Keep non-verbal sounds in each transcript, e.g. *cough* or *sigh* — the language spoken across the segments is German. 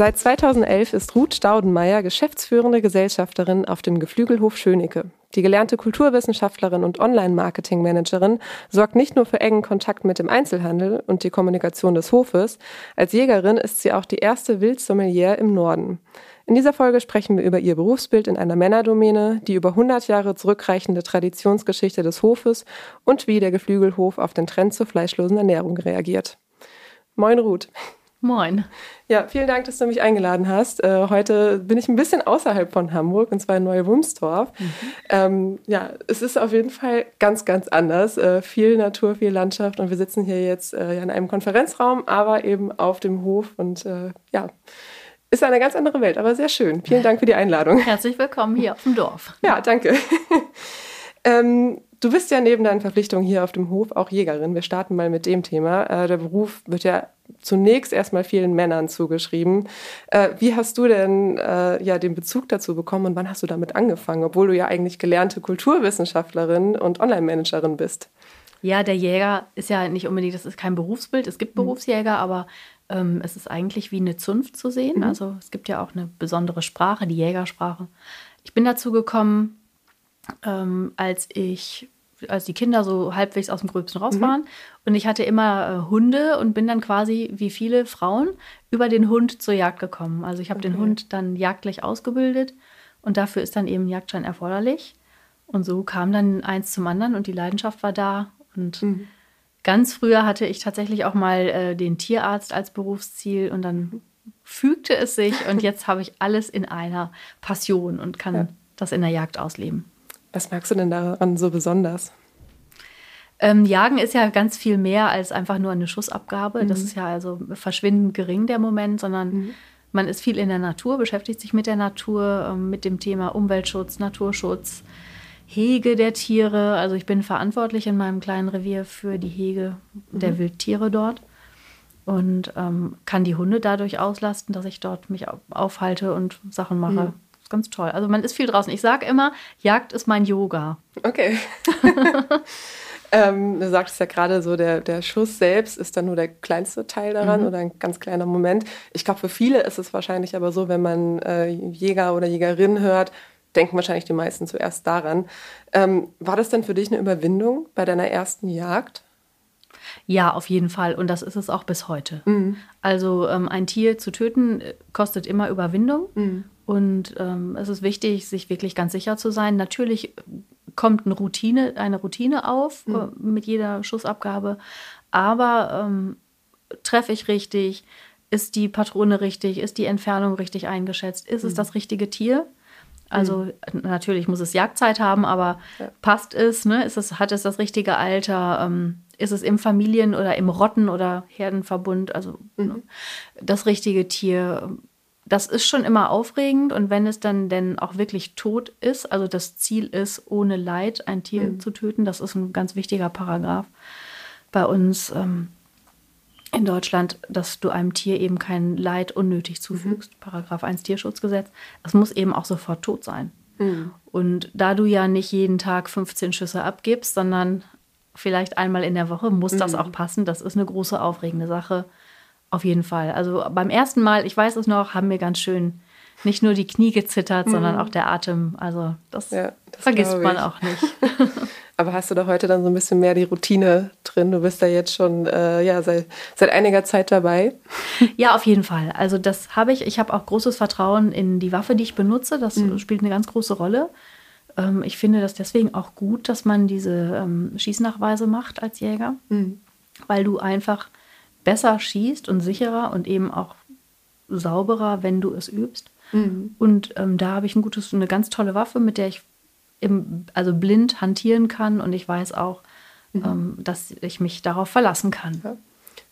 Seit 2011 ist Ruth Staudenmeier geschäftsführende Gesellschafterin auf dem Geflügelhof Schönecke. Die gelernte Kulturwissenschaftlerin und Online-Marketing-Managerin sorgt nicht nur für engen Kontakt mit dem Einzelhandel und die Kommunikation des Hofes, als Jägerin ist sie auch die erste Wildsommelier im Norden. In dieser Folge sprechen wir über ihr Berufsbild in einer Männerdomäne, die über 100 Jahre zurückreichende Traditionsgeschichte des Hofes und wie der Geflügelhof auf den Trend zur fleischlosen Ernährung reagiert. Moin Ruth. Moin. Ja, vielen Dank, dass du mich eingeladen hast. Äh, heute bin ich ein bisschen außerhalb von Hamburg, und zwar in Neue-Wumstorf. Mhm. Ähm, ja, es ist auf jeden Fall ganz, ganz anders. Äh, viel Natur, viel Landschaft und wir sitzen hier jetzt äh, in einem Konferenzraum, aber eben auf dem Hof und äh, ja, ist eine ganz andere Welt, aber sehr schön. Vielen Dank für die Einladung. Herzlich willkommen hier auf dem Dorf. Ja, danke. *laughs* ähm, Du bist ja neben deinen Verpflichtungen hier auf dem Hof auch Jägerin. Wir starten mal mit dem Thema. Äh, der Beruf wird ja zunächst erstmal vielen Männern zugeschrieben. Äh, wie hast du denn äh, ja den Bezug dazu bekommen und wann hast du damit angefangen, obwohl du ja eigentlich gelernte Kulturwissenschaftlerin und Online-Managerin bist? Ja, der Jäger ist ja nicht unbedingt, das ist kein Berufsbild. Es gibt mhm. Berufsjäger, aber ähm, es ist eigentlich wie eine Zunft zu sehen. Mhm. Also es gibt ja auch eine besondere Sprache, die Jägersprache. Ich bin dazu gekommen, ähm, als ich als die Kinder so halbwegs aus dem Gröbsten raus mhm. waren. Mhm. Und ich hatte immer äh, Hunde und bin dann quasi, wie viele Frauen, über den Hund zur Jagd gekommen. Also ich habe okay. den Hund dann jagdlich ausgebildet und dafür ist dann eben Jagdschein erforderlich. Und so kam dann eins zum anderen und die Leidenschaft war da. Und mhm. ganz früher hatte ich tatsächlich auch mal äh, den Tierarzt als Berufsziel und dann fügte es sich und *laughs* jetzt habe ich alles in einer Passion und kann ja. das in der Jagd ausleben. Was magst du denn daran so besonders? Ähm, Jagen ist ja ganz viel mehr als einfach nur eine Schussabgabe. Mhm. Das ist ja also verschwindend gering der Moment, sondern mhm. man ist viel in der Natur, beschäftigt sich mit der Natur, ähm, mit dem Thema Umweltschutz, Naturschutz, Hege der Tiere. Also ich bin verantwortlich in meinem kleinen Revier für die Hege mhm. der Wildtiere dort und ähm, kann die Hunde dadurch auslasten, dass ich dort mich aufhalte und Sachen mache. Ganz toll. Also man ist viel draußen. Ich sage immer, Jagd ist mein Yoga. Okay. *laughs* ähm, du sagtest ja gerade so, der, der Schuss selbst ist dann nur der kleinste Teil daran mhm. oder ein ganz kleiner Moment. Ich glaube, für viele ist es wahrscheinlich aber so, wenn man äh, Jäger oder Jägerin hört, denken wahrscheinlich die meisten zuerst daran. Ähm, war das denn für dich eine Überwindung bei deiner ersten Jagd? Ja, auf jeden Fall. Und das ist es auch bis heute. Mhm. Also ähm, ein Tier zu töten äh, kostet immer Überwindung. Mhm. Und ähm, es ist wichtig, sich wirklich ganz sicher zu sein. Natürlich kommt eine Routine, eine Routine auf mhm. äh, mit jeder Schussabgabe. Aber ähm, treffe ich richtig? Ist die Patrone richtig? Ist die Entfernung richtig eingeschätzt? Ist mhm. es das richtige Tier? Also mhm. natürlich muss es Jagdzeit haben, aber ja. passt es, ne? Ist es, hat es das richtige Alter? Ähm, ist es im Familien- oder im Rotten- oder Herdenverbund? Also mhm. ne? das richtige Tier das ist schon immer aufregend und wenn es dann denn auch wirklich tot ist, also das Ziel ist, ohne Leid ein Tier mhm. zu töten, das ist ein ganz wichtiger Paragraph bei uns ähm, in Deutschland, dass du einem Tier eben kein Leid unnötig zufügst. Mhm. Paragraph 1 Tierschutzgesetz. Es muss eben auch sofort tot sein. Mhm. Und da du ja nicht jeden Tag 15 Schüsse abgibst, sondern vielleicht einmal in der Woche, muss das mhm. auch passen. Das ist eine große, aufregende Sache. Auf jeden Fall. Also beim ersten Mal, ich weiß es noch, haben mir ganz schön nicht nur die Knie gezittert, mhm. sondern auch der Atem. Also das, ja, das vergisst man auch nicht. *laughs* *laughs* Aber hast du da heute dann so ein bisschen mehr die Routine drin. Du bist da jetzt schon äh, ja, seit, seit einiger Zeit dabei. Ja, auf jeden Fall. Also das habe ich. Ich habe auch großes Vertrauen in die Waffe, die ich benutze. Das mhm. spielt eine ganz große Rolle. Ähm, ich finde das deswegen auch gut, dass man diese ähm, Schießnachweise macht als Jäger, mhm. weil du einfach besser schießt und sicherer und eben auch sauberer, wenn du es übst. Mhm. Und ähm, da habe ich ein gutes, eine ganz tolle Waffe, mit der ich im, also blind hantieren kann und ich weiß auch, mhm. ähm, dass ich mich darauf verlassen kann. Ja.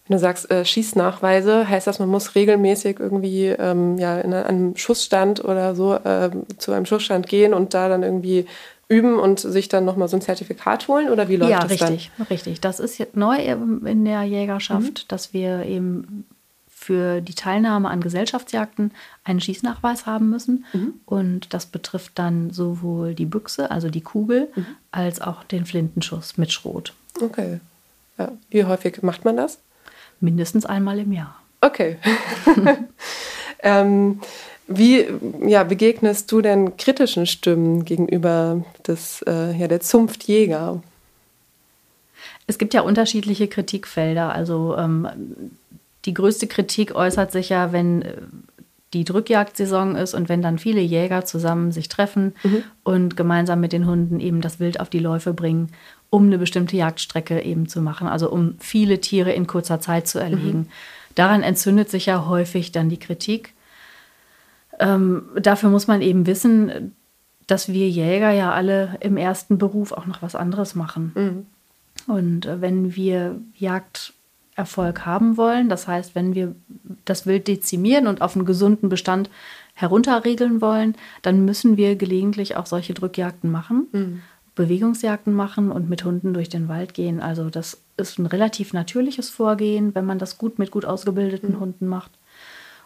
Wenn du sagst äh, Schießnachweise, heißt das, man muss regelmäßig irgendwie ähm, ja, in einem Schussstand oder so äh, zu einem Schussstand gehen und da dann irgendwie üben und sich dann nochmal so ein Zertifikat holen oder wie läuft ja, das richtig, dann? Ja, richtig, richtig. Das ist jetzt neu in der Jägerschaft, mhm. dass wir eben für die Teilnahme an Gesellschaftsjagden einen Schießnachweis haben müssen. Mhm. Und das betrifft dann sowohl die Büchse, also die Kugel, mhm. als auch den Flintenschuss mit Schrot. Okay. Ja. Wie häufig macht man das? Mindestens einmal im Jahr. Okay. *laughs* ähm, wie ja, begegnest du denn kritischen Stimmen gegenüber des, äh, ja, der Zunftjäger? Es gibt ja unterschiedliche Kritikfelder. Also ähm, die größte Kritik äußert sich ja, wenn äh, die Drückjagdsaison ist und wenn dann viele Jäger zusammen sich treffen mhm. und gemeinsam mit den Hunden eben das Wild auf die Läufe bringen, um eine bestimmte Jagdstrecke eben zu machen, also um viele Tiere in kurzer Zeit zu erlegen. Mhm. Daran entzündet sich ja häufig dann die Kritik. Ähm, dafür muss man eben wissen, dass wir Jäger ja alle im ersten Beruf auch noch was anderes machen. Mhm. Und wenn wir Jagd Erfolg haben wollen. Das heißt, wenn wir das Wild dezimieren und auf einen gesunden Bestand herunterregeln wollen, dann müssen wir gelegentlich auch solche Drückjagden machen, mhm. Bewegungsjagden machen und mit Hunden durch den Wald gehen. Also das ist ein relativ natürliches Vorgehen, wenn man das gut mit gut ausgebildeten mhm. Hunden macht.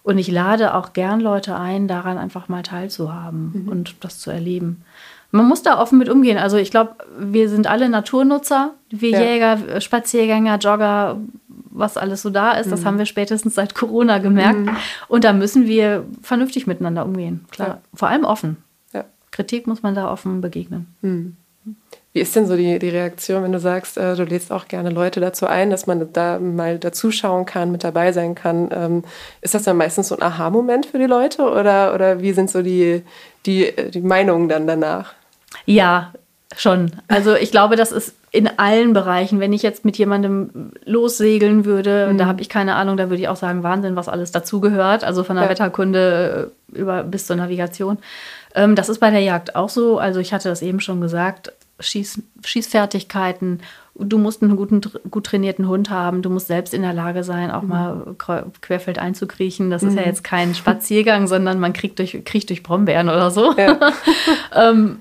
Und ich lade auch gern Leute ein, daran einfach mal teilzuhaben mhm. und das zu erleben. Man muss da offen mit umgehen. Also ich glaube, wir sind alle Naturnutzer, wir ja. Jäger, Spaziergänger, Jogger, was alles so da ist. Mhm. Das haben wir spätestens seit Corona gemerkt. Mhm. Und da müssen wir vernünftig miteinander umgehen. Klar, ja. vor allem offen. Ja. Kritik muss man da offen begegnen. Wie ist denn so die, die Reaktion, wenn du sagst, äh, du lädst auch gerne Leute dazu ein, dass man da mal dazuschauen kann, mit dabei sein kann? Ähm, ist das dann meistens so ein Aha-Moment für die Leute oder, oder wie sind so die, die, die Meinungen dann danach? Ja, schon. Also ich glaube, das ist in allen Bereichen. Wenn ich jetzt mit jemandem lossegeln würde, mhm. da habe ich keine Ahnung, da würde ich auch sagen, Wahnsinn, was alles dazugehört. Also von der ja. Wetterkunde äh, über bis zur Navigation. Ähm, das ist bei der Jagd auch so. Also ich hatte das eben schon gesagt. Schieß, Schießfertigkeiten. Du musst einen guten, gut trainierten Hund haben. Du musst selbst in der Lage sein, auch mhm. mal querfeld einzukriechen. Das mhm. ist ja mhm. jetzt kein Spaziergang, *laughs* sondern man kriegt durch, kriecht durch Brombeeren oder so. Ja. *laughs* ähm,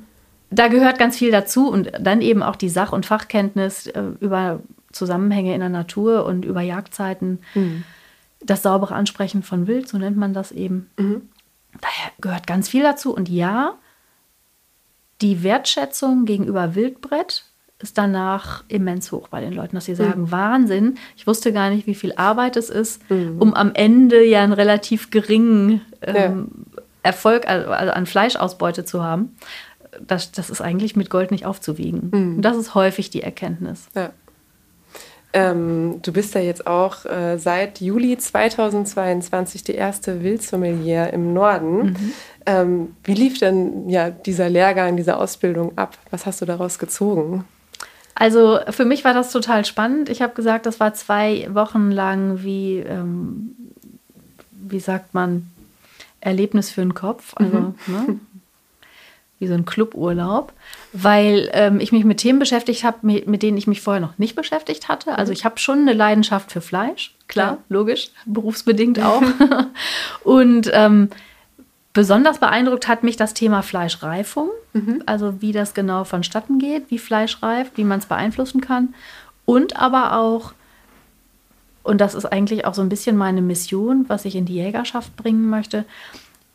da gehört ganz viel dazu und dann eben auch die Sach- und Fachkenntnis äh, über Zusammenhänge in der Natur und über Jagdzeiten. Mhm. Das saubere Ansprechen von Wild, so nennt man das eben. Mhm. Daher gehört ganz viel dazu. Und ja, die Wertschätzung gegenüber Wildbrett ist danach immens hoch bei den Leuten, dass sie sagen, mhm. Wahnsinn, ich wusste gar nicht, wie viel Arbeit es ist, mhm. um am Ende ja einen relativ geringen ähm, ja. Erfolg also an Fleischausbeute zu haben das, das ist eigentlich mit Gold nicht aufzuwiegen. Mhm. Und das ist häufig die Erkenntnis. Ja. Ähm, du bist ja jetzt auch äh, seit Juli 2022 die erste Wildsommelier im Norden. Mhm. Ähm, wie lief denn ja, dieser Lehrgang, diese Ausbildung ab? Was hast du daraus gezogen? Also für mich war das total spannend. Ich habe gesagt, das war zwei Wochen lang wie, ähm, wie sagt man, Erlebnis für den Kopf. Also, mhm. ne? *laughs* wie so ein Cluburlaub, weil ähm, ich mich mit Themen beschäftigt habe, mit, denen ich mich vorher noch nicht beschäftigt hatte. Also mhm. ich habe schon eine Leidenschaft für Fleisch, klar, ja. logisch, berufsbedingt *laughs* auch. Und ähm, besonders beeindruckt hat mich das Thema Fleischreifung, mhm. also wie das genau vonstatten geht, wie Fleisch reift, wie man es beeinflussen kann. Und aber auch, und das ist eigentlich auch so ein bisschen meine Mission, was ich in die Jägerschaft bringen möchte,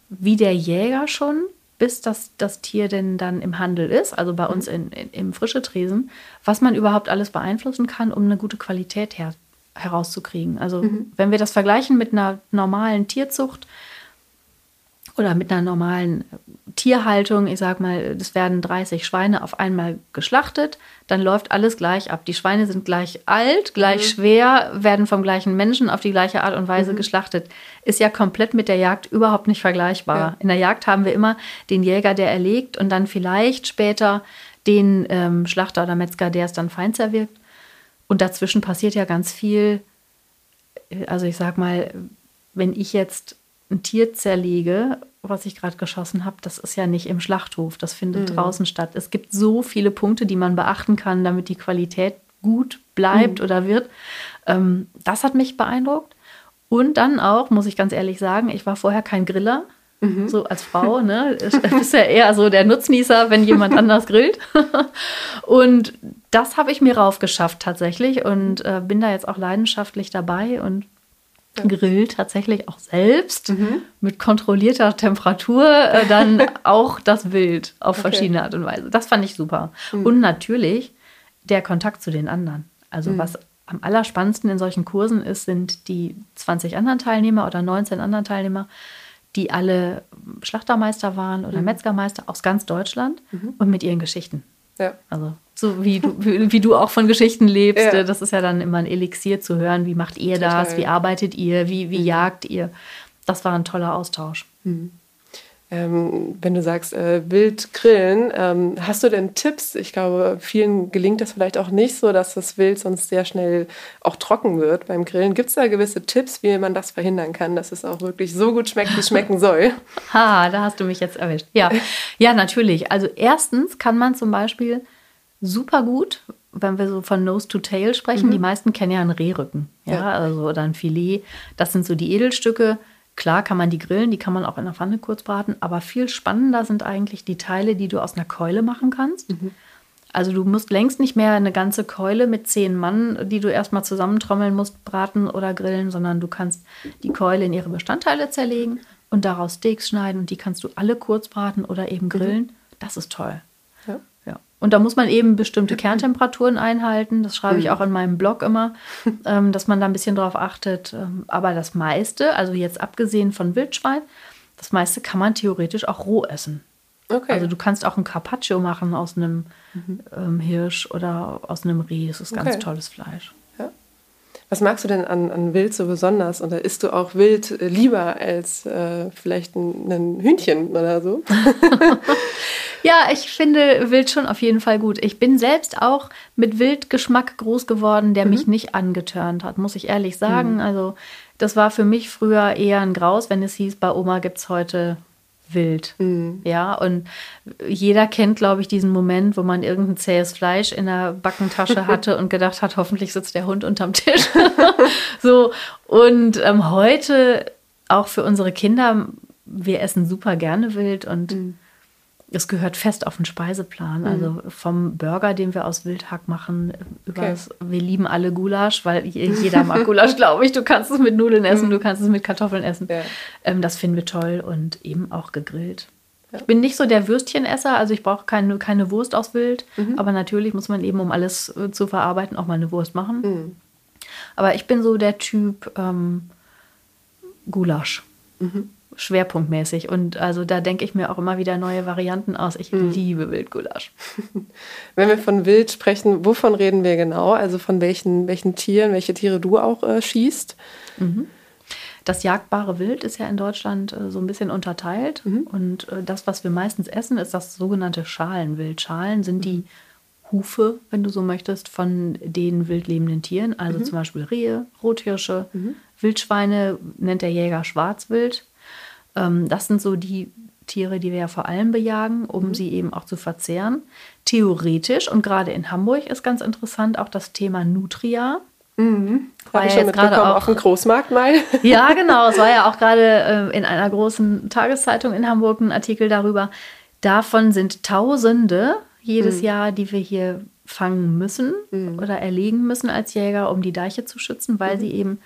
wie der Jäger schon bis das, das Tier denn dann im Handel ist, also bei uns in, in, im frische Tresen, was man überhaupt alles beeinflussen kann, um eine gute Qualität her, herauszukriegen. Also mhm. wenn wir das vergleichen mit einer normalen Tierzucht oder mit einer normalen Tierhaltung, ich sag mal, es werden 30 Schweine auf einmal geschlachtet, dann läuft alles gleich ab. Die Schweine sind gleich alt, gleich mhm. schwer, werden vom gleichen Menschen auf die gleiche Art und Weise mhm. geschlachtet. Ist ja komplett mit der Jagd überhaupt nicht vergleichbar. Ja. In der Jagd haben wir immer den Jäger, der erlegt und dann vielleicht später den ähm, Schlachter oder Metzger, der es dann fein zerwirkt. Und dazwischen passiert ja ganz viel. Also ich sag mal, wenn ich jetzt ein Tier zerlege, was ich gerade geschossen habe, das ist ja nicht im Schlachthof, das findet mhm. draußen statt. Es gibt so viele Punkte, die man beachten kann, damit die Qualität gut bleibt mhm. oder wird. Ähm, das hat mich beeindruckt. Und dann auch, muss ich ganz ehrlich sagen, ich war vorher kein Griller. Mhm. So als Frau, *laughs* ne? Ist ja eher so der Nutznießer, wenn jemand *laughs* anders grillt. und das habe ich mir raufgeschafft tatsächlich und äh, bin da jetzt auch leidenschaftlich dabei und Grill tatsächlich auch selbst mhm. mit kontrollierter Temperatur äh, dann *laughs* auch das Wild auf okay. verschiedene Art und Weise. Das fand ich super. Mhm. Und natürlich der Kontakt zu den anderen. Also mhm. was am allerspannendsten in solchen Kursen ist, sind die 20 anderen Teilnehmer oder 19 anderen Teilnehmer, die alle Schlachtermeister waren oder mhm. Metzgermeister aus ganz Deutschland mhm. und mit ihren Geschichten. Ja. Also so wie du, *laughs* wie, du auch von Geschichten lebst. Ja. Das ist ja dann immer ein Elixier zu hören. Wie macht ihr Total. das? Wie arbeitet ihr? Wie, wie mhm. jagt ihr? Das war ein toller Austausch. Mhm. Ähm, wenn du sagst, äh, wild grillen, ähm, hast du denn Tipps? Ich glaube, vielen gelingt das vielleicht auch nicht so, dass das Wild sonst sehr schnell auch trocken wird beim Grillen. Gibt es da gewisse Tipps, wie man das verhindern kann, dass es auch wirklich so gut schmeckt, wie es schmecken soll? *laughs* ha, da hast du mich jetzt erwischt. Ja, ja, natürlich. Also erstens kann man zum Beispiel super gut, wenn wir so von Nose to Tail sprechen, mhm. die meisten kennen ja einen Rehrücken, ja, ja, also oder ein Filet. Das sind so die Edelstücke Klar kann man die grillen, die kann man auch in der Pfanne kurz braten, aber viel spannender sind eigentlich die Teile, die du aus einer Keule machen kannst. Mhm. Also du musst längst nicht mehr eine ganze Keule mit zehn Mann, die du erstmal zusammentrommeln musst, braten oder grillen, sondern du kannst die Keule in ihre Bestandteile zerlegen und daraus Steaks schneiden und die kannst du alle kurz braten oder eben mhm. grillen. Mhm. Das ist toll. Und da muss man eben bestimmte Kerntemperaturen einhalten. Das schreibe ich mhm. auch in meinem Blog immer, *laughs* ähm, dass man da ein bisschen drauf achtet. Ähm, aber das meiste, also jetzt abgesehen von Wildschwein, das meiste kann man theoretisch auch roh essen. Okay. Also du kannst auch ein Carpaccio machen aus einem mhm. ähm, Hirsch oder aus einem Reh. Das ist ganz okay. tolles Fleisch. Was magst du denn an, an Wild so besonders? Oder isst du auch Wild äh, lieber als äh, vielleicht ein, ein Hühnchen oder so? *laughs* Ja, ich finde Wild schon auf jeden Fall gut. Ich bin selbst auch mit Wildgeschmack groß geworden, der mhm. mich nicht angetörnt hat, muss ich ehrlich sagen. Mhm. Also das war für mich früher eher ein Graus, wenn es hieß, bei Oma gibt es heute Wild. Mhm. Ja, und jeder kennt, glaube ich, diesen Moment, wo man irgendein zähes Fleisch in der Backentasche *laughs* hatte und gedacht hat, hoffentlich sitzt der Hund unterm Tisch. *laughs* so, und ähm, heute auch für unsere Kinder, wir essen super gerne Wild und mhm es gehört fest auf den Speiseplan. Mhm. Also vom Burger, den wir aus Wildhack machen, über okay. wir lieben alle Gulasch, weil jeder mag *laughs* Gulasch, glaube ich. Du kannst es mit Nudeln essen, mhm. du kannst es mit Kartoffeln essen. Ja. Ähm, das finden wir toll und eben auch gegrillt. Ja. Ich bin nicht so der Würstchenesser, also ich brauche keine, keine Wurst aus Wild, mhm. aber natürlich muss man eben, um alles äh, zu verarbeiten, auch mal eine Wurst machen. Mhm. Aber ich bin so der Typ ähm, Gulasch. Mhm schwerpunktmäßig. Und also da denke ich mir auch immer wieder neue Varianten aus. Ich mhm. liebe Wildgulasch. *laughs* Wenn wir von Wild sprechen, wovon reden wir genau? Also von welchen, welchen Tieren, welche Tiere du auch äh, schießt? Mhm. Das jagdbare Wild ist ja in Deutschland äh, so ein bisschen unterteilt. Mhm. Und äh, das, was wir meistens essen, ist das sogenannte Schalenwild. Schalen sind die Hufe, wenn du so möchtest, von den wildlebenden Tieren. Also mhm. zum Beispiel Rehe, Rothirsche, mhm. Wildschweine nennt der Jäger Schwarzwild. Ähm, das sind so die Tiere, die wir ja vor allem bejagen, um mhm. sie eben auch zu verzehren. Theoretisch und gerade in Hamburg ist ganz interessant auch das Thema Nutria. Mhm. Habe ich schon mitbekommen auch, auf dem Großmarkt mal. *laughs* Ja, genau. Es war ja auch *laughs* gerade äh, in einer großen Tageszeitung in Hamburg ein Artikel darüber. Davon sind Tausende jedes mhm. Jahr, die wir hier fangen müssen mhm. oder erlegen müssen als Jäger, um die Deiche zu schützen, weil mhm. sie eben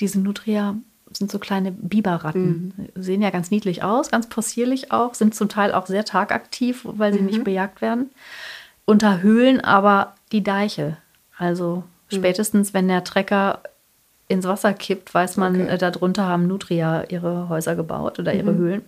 diese Nutria sind so kleine Biberratten. Mhm. Sehen ja ganz niedlich aus, ganz possierlich auch, sind zum Teil auch sehr tagaktiv, weil sie mhm. nicht bejagt werden. Unterhöhlen aber die Deiche. Also mhm. spätestens, wenn der Trecker ins Wasser kippt, weiß man, okay. äh, darunter haben Nutria ihre Häuser gebaut oder ihre mhm. Höhlen.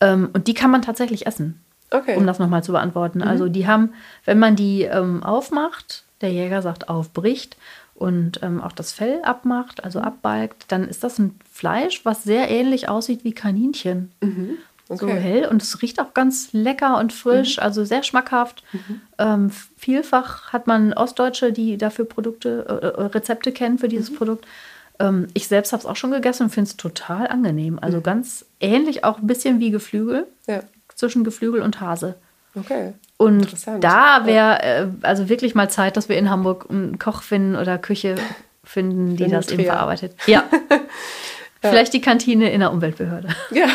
Ähm, und die kann man tatsächlich essen. Okay. Um das nochmal zu beantworten. Mhm. Also die haben, wenn man die ähm, aufmacht, der Jäger sagt aufbricht und ähm, auch das Fell abmacht, also abbalgt, dann ist das ein Fleisch, was sehr ähnlich aussieht wie Kaninchen. Mhm. Okay. So hell und es riecht auch ganz lecker und frisch, mhm. also sehr schmackhaft. Mhm. Ähm, vielfach hat man Ostdeutsche, die dafür Produkte, äh, äh Rezepte kennen für dieses mhm. Produkt. Ähm, ich selbst habe es auch schon gegessen und finde es total angenehm. Also mhm. ganz ähnlich, auch ein bisschen wie Geflügel. Ja. Zwischen Geflügel und Hase. Okay. Und da wäre äh, also wirklich mal Zeit, dass wir in Hamburg einen Koch finden oder Küche finden, die das eben verarbeitet. *laughs* Ja. ja. Vielleicht die Kantine in der Umweltbehörde. Ja.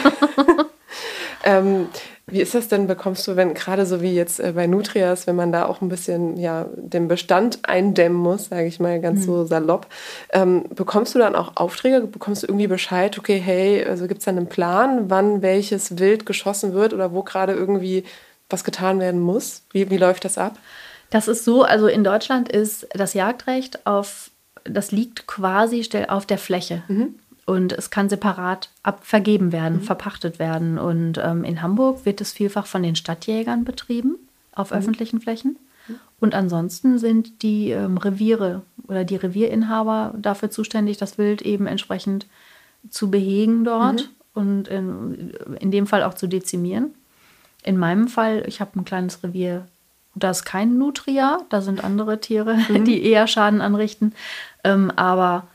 *laughs* ähm, wie ist das denn, bekommst du, wenn gerade so wie jetzt äh, bei Nutrias, wenn man da auch ein bisschen ja, den Bestand eindämmen muss, sage ich mal ganz mhm. so salopp, ähm, bekommst du dann auch Aufträge, bekommst du irgendwie Bescheid, okay, hey, also gibt es dann einen Plan, wann welches Wild geschossen wird oder wo gerade irgendwie was getan werden muss? Wie, wie läuft das ab? Das ist so, also in Deutschland ist das Jagdrecht auf, das liegt quasi auf der Fläche. Mhm. Und es kann separat abvergeben werden, mhm. verpachtet werden. Und ähm, in Hamburg wird es vielfach von den Stadtjägern betrieben auf mhm. öffentlichen Flächen. Mhm. Und ansonsten sind die ähm, Reviere oder die Revierinhaber dafür zuständig, das Wild eben entsprechend zu behegen dort mhm. und in, in dem Fall auch zu dezimieren. In meinem Fall, ich habe ein kleines Revier, da ist kein Nutria, da sind andere Tiere, *laughs* mhm. die eher Schaden anrichten. Ähm, aber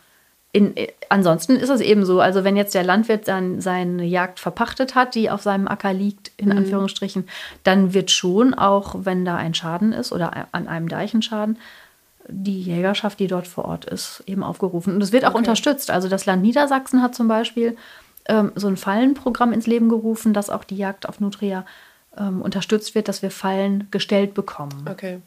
in, äh, ansonsten ist es eben so, also wenn jetzt der Landwirt dann seine Jagd verpachtet hat, die auf seinem Acker liegt, in mhm. Anführungsstrichen, dann wird schon auch, wenn da ein Schaden ist oder an einem Deichenschaden, die Jägerschaft, die dort vor Ort ist, eben aufgerufen. Und es wird auch okay. unterstützt. Also das Land Niedersachsen hat zum Beispiel ähm, so ein Fallenprogramm ins Leben gerufen, dass auch die Jagd auf Nutria ähm, unterstützt wird, dass wir Fallen gestellt bekommen. Okay.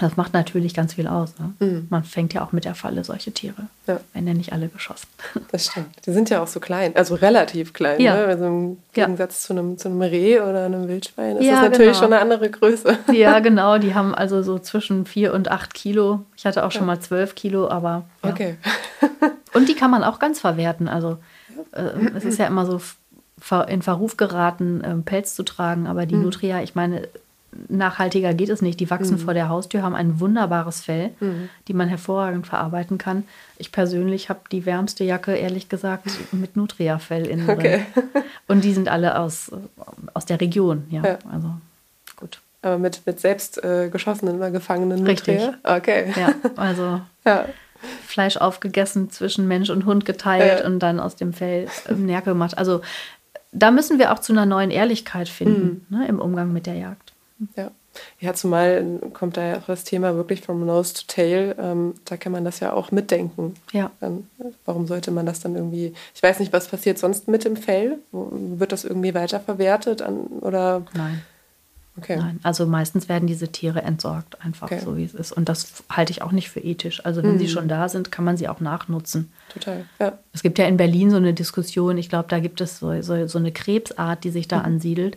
Das macht natürlich ganz viel aus. Ne? Mhm. Man fängt ja auch mit der Falle solche Tiere. Ja. Werden ja nicht alle geschossen. *laughs* Das stimmt. Die sind ja auch so klein, also relativ klein. Ja. Ne? Also im Gegensatz ja. zu, einem, zu einem Reh oder einem Wildschwein ist ja, das natürlich genau. schon eine andere Größe. *laughs* Ja, *laughs* genau. Die haben also so zwischen vier und acht Kilo. Ich hatte auch schon mal zwölf Kilo, aber. Okay. und die kann man auch ganz verwerten. Also äh, es ist ja immer so in Verruf geraten, ähm, Pelz zu tragen. Aber die mhm. Nutria, ich meine, nachhaltiger geht es nicht. Die wachsen mhm. vor der Haustür, haben ein wunderbares Fell, mhm. die man hervorragend verarbeiten kann. Ich persönlich habe die wärmste Jacke, ehrlich gesagt, mit Nutria-Fell innen okay. drin. Und die sind alle aus, aus der Region, ja. ja. Also gut. Aber mit, mit selbst äh, geschossenen oder gefangenen Richtig. Nutria? Okay. Ja, also *laughs* ja. Fleisch aufgegessen, zwischen Mensch und Hund geteilt ja. und dann aus dem Fell Nerke gemacht. Also da müssen wir auch zu einer neuen Ehrlichkeit finden mhm. ne, im Umgang mit der Jagd. Ja. Ja, zumal kommt da ja auch das Thema wirklich from nose to tail. Ähm, da kann man das ja auch mitdenken. Ja. Ähm, warum sollte man das dann irgendwie, ich weiß nicht, was passiert sonst mit dem Fell? Wird das irgendwie weiterverwertet an, oder? Nein. Okay. Nein, also meistens werden diese Tiere entsorgt, einfach okay. so wie es ist. Und das halte ich auch nicht für ethisch. Also wenn mhm. sie schon da sind, kann man sie auch nachnutzen. Total, ja. Es gibt ja in Berlin so eine Diskussion, ich glaube, da gibt es so, so, so eine Krebsart, die sich da mhm. ansiedelt.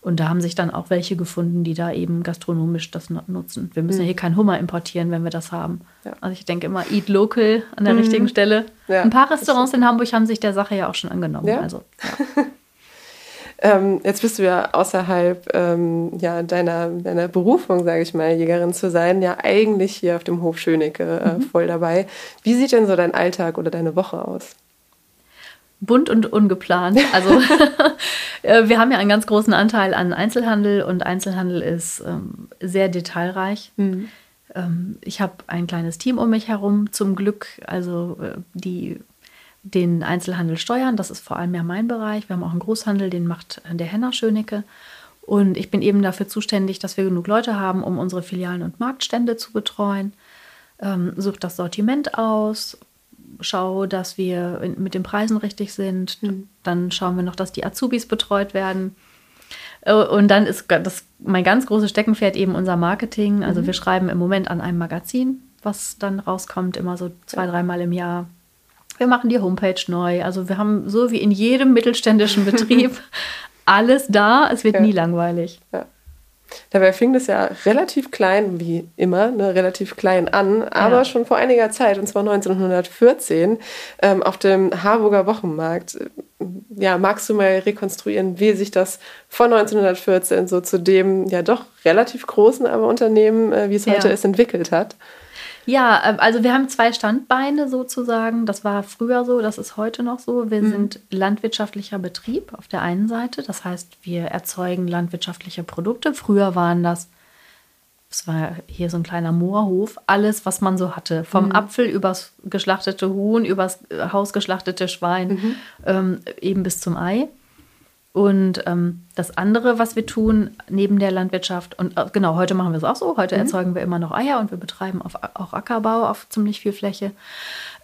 Und da haben sich dann auch welche gefunden, die da eben gastronomisch das nutzen. Wir müssen mhm. ja hier keinen Hummer importieren, wenn wir das haben. Ja. Also ich denke immer, eat local an der mhm. richtigen Stelle. Ja, Ein paar Restaurants in Hamburg haben sich der Sache ja auch schon angenommen. Ja. Also, *laughs* ähm, jetzt bist du ja außerhalb ähm, ja, deiner, deiner Berufung, sage ich mal, Jägerin zu sein, ja eigentlich hier auf dem Hof Schönecke äh, mhm. voll dabei. Wie sieht denn so dein Alltag oder deine Woche aus? bunt und ungeplant. Also *laughs* äh, wir haben ja einen ganz großen Anteil an Einzelhandel und Einzelhandel ist ähm, sehr detailreich. Mhm. Ähm, ich habe ein kleines Team um mich herum, zum Glück, also äh, die den Einzelhandel steuern. Das ist vor allem ja mein Bereich. Wir haben auch einen Großhandel, den macht der Henner Schönecke. Und ich bin eben dafür zuständig, dass wir genug Leute haben, um unsere Filialen und Marktstände zu betreuen. Ähm, sucht das Sortiment aus, schaue, dass wir mit den Preisen richtig sind. Mhm. Dann schauen wir noch, dass die Azubis betreut werden. Äh, und dann ist das mein ganz großes Steckenpferd eben unser Marketing. Also mhm. wir schreiben im Moment an einem Magazin, was dann rauskommt, immer so zwei, dreimal im Jahr. Wir machen die Homepage neu. Also wir haben so wie in jedem mittelständischen Betrieb *laughs* alles da. Es wird ja. nie langweilig. Ja. Dabei fing das ja relativ klein, wie immer, ne, relativ klein an, aber ja. schon vor einiger Zeit, und zwar 1914, ähm, auf dem Harburger Wochenmarkt. ja, magst du mal rekonstruieren, wie sich das von 1914 so zu dem ja doch relativ großen aber Unternehmen, äh, wie es heute ja. ist, entwickelt hat? Ja, ähm, also wir haben zwei Standbeine sozusagen. Das war früher so, das ist heute noch so. Wir mhm. sind landwirtschaftlicher Betrieb auf der einen Seite. Das heißt, wir erzeugen landwirtschaftliche Produkte. Früher waren das, es war hier so ein kleiner Moorhof, alles, was man so hatte. Vom mhm. Apfel übers geschlachtete Huhn, übers hausgeschlachtete Schwein, mhm. ähm, eben bis zum Ei. Und ähm, das andere, was wir tun neben der Landwirtschaft, und äh, genau, heute machen wir es auch so, heute mhm. erzeugen wir immer noch Eier und wir betreiben auf, auch Ackerbau auf ziemlich viel Fläche.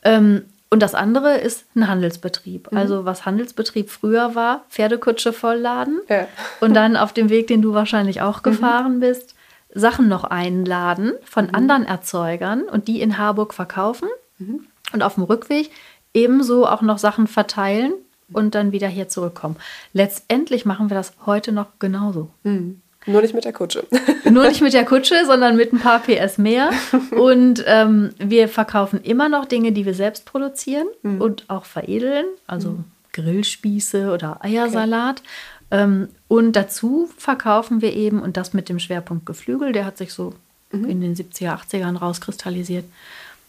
Ähm, und das andere ist ein Handelsbetrieb. Mhm. Also was Handelsbetrieb früher war, Pferdekutsche vollladen ja. und dann auf dem Weg, den du wahrscheinlich auch mhm. gefahren bist, Sachen noch einladen von mhm. anderen Erzeugern und die in Harburg verkaufen mhm. und auf dem Rückweg ebenso auch noch Sachen verteilen und dann wieder hier zurückkommen. Letztendlich machen wir das heute noch genauso. Mhm. Nur nicht mit der Kutsche. *laughs* Nur nicht mit der Kutsche, sondern mit ein paar PS mehr. Und ähm, wir verkaufen immer noch Dinge, die wir selbst produzieren mhm. und auch veredeln, also mhm. Grillspieße oder Eiersalat. Okay. Ähm, und dazu verkaufen wir eben, und das mit dem Schwerpunkt Geflügel, der hat sich so mhm. in den 70er, 80ern rauskristallisiert,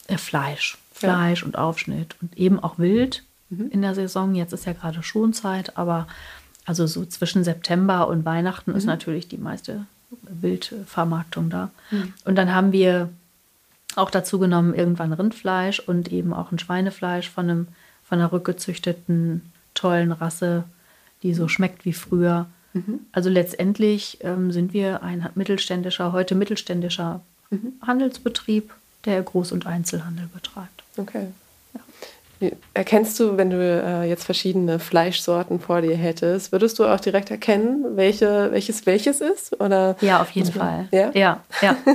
äh, Fleisch. Fleisch ja. und Aufschnitt und eben auch Wild mhm. in der Saison. Jetzt ist ja gerade Schonzeit, aber also so zwischen September und Weihnachten mhm. ist natürlich die meiste Wildvermarktung da. Mhm. Und dann haben wir auch dazu genommen irgendwann Rindfleisch und eben auch ein Schweinefleisch von einem von einer rückgezüchteten tollen Rasse, die so schmeckt wie früher. Mhm. Also letztendlich ähm, sind wir ein mittelständischer, heute mittelständischer mhm. Handelsbetrieb, der Groß- und Einzelhandel betreibt. Okay. Erkennst du, wenn du äh, jetzt verschiedene Fleischsorten vor dir hättest, würdest du auch direkt erkennen, welche, welches welches ist? Oder ja, auf jeden Fall. Ja? ja, ja. *laughs*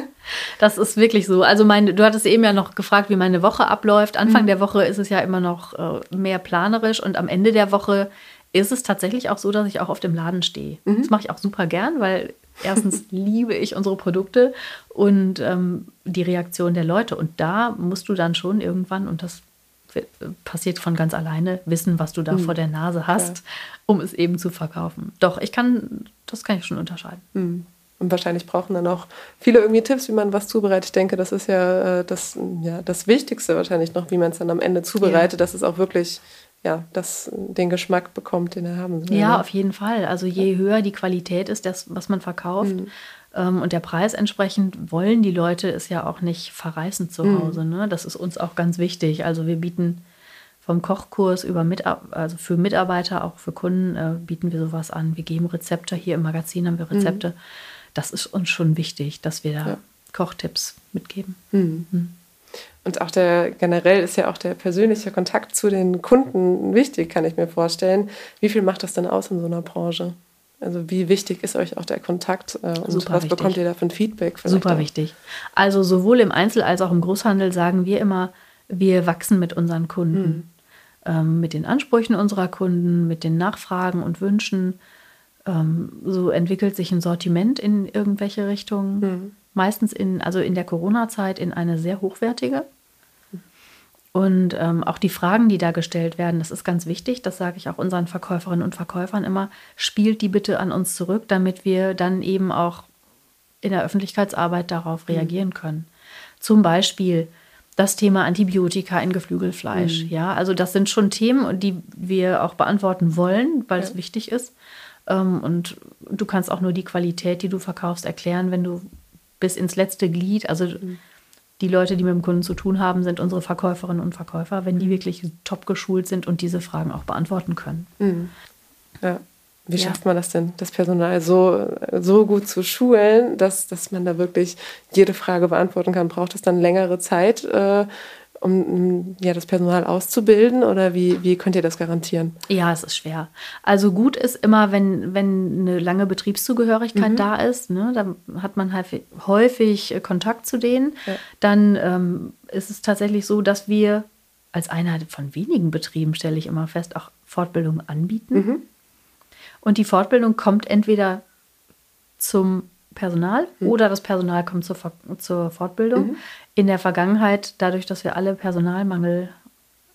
Das ist wirklich so. Also meine, du hattest eben ja noch gefragt, wie meine Woche abläuft. Anfang mhm. der Woche ist es ja immer noch äh, mehr planerisch und am Ende der Woche ist es tatsächlich auch so, dass ich auch auf dem Laden stehe. Mhm. Das mache ich auch super gern, weil erstens *laughs* liebe ich unsere Produkte und ähm, die Reaktion der Leute. Und da musst du dann schon irgendwann, und das passiert von ganz alleine, wissen, was du da mhm. vor der Nase hast, ja. um es eben zu verkaufen. Doch, ich kann, das kann ich schon unterscheiden. Mhm. Und wahrscheinlich brauchen dann auch viele irgendwie Tipps, wie man was zubereitet. Ich denke, das ist ja, äh, das, ja das Wichtigste wahrscheinlich noch, wie man es dann am Ende zubereitet, ja. dass es auch wirklich ja, das, den Geschmack bekommt, den er haben soll. Ja, ne? auf jeden Fall. Also je höher die Qualität ist, das, was man verkauft, mhm. Ähm, und der Preis entsprechend wollen die Leute es ja auch nicht verreißen zu mhm. Hause. Ne? Das ist uns auch ganz wichtig. Also wir bieten vom Kochkurs über Mitar also für Mitarbeiter, auch für Kunden äh, bieten wir sowas an. Wir geben Rezepte. Hier im Magazin haben wir mhm. Rezepte. Mhm. Das ist uns schon wichtig, dass wir da ja. Kochtipps mitgeben. Mhm. mhm. Und auch der generell ist ja auch der persönliche Kontakt zu den Kunden wichtig, kann ich mir vorstellen. Wie viel macht das denn aus in so einer Branche? Also wie wichtig ist euch auch der Kontakt äh, und Super was wichtig. bekommt ihr da für ein Feedback? Super auch? wichtig. Also sowohl im Einzel- als auch im Großhandel sagen wir immer, wir wachsen mit unseren Kunden, mhm. ähm, mit den Ansprüchen unserer Kunden, mit den Nachfragen und Wünschen. Ähm, so entwickelt sich ein Sortiment in irgendwelche Richtungen. Mhm. Meistens in, also in der Corona-Zeit in eine sehr hochwertige. Und ähm, auch die Fragen, die da gestellt werden, das ist ganz wichtig. Das sage ich auch unseren Verkäuferinnen und Verkäufern immer. Spielt die bitte an uns zurück, damit wir dann eben auch in der Öffentlichkeitsarbeit darauf mhm. reagieren können. Zum Beispiel das Thema Antibiotika in Geflügelfleisch. Mhm. Ja, also das sind schon Themen, die wir auch beantworten wollen, weil ja. es wichtig ist. Ähm, und du kannst auch nur die Qualität, die du verkaufst, erklären, wenn du bis ins letzte Glied, also mhm die Leute, die mit dem Kunden zu tun haben, sind unsere Verkäuferinnen und Verkäufer, wenn die mhm. wirklich top geschult sind und diese Fragen auch beantworten können. Mhm. Ja. Wie ja. schafft man das denn, das Personal so, so gut zu schulen, dass, dass man da wirklich jede Frage beantworten kann? Braucht es dann längere Zeit? Äh, um ja, das Personal auszubilden oder wie, wie könnt ihr das garantieren? Ja, es ist schwer. Also gut ist immer, wenn, wenn eine lange Betriebszugehörigkeit mhm. da ist, ne, dann hat man häufig, häufig Kontakt zu denen. Ja. Dann ähm, ist es tatsächlich so, dass wir als einer von wenigen Betrieben, stelle ich immer fest, auch Fortbildung anbieten. Mhm. Und die Fortbildung kommt entweder zum Personal mhm. oder das Personal kommt zur, zur Fortbildung. Mhm. In der Vergangenheit, dadurch, dass wir alle Personalmangel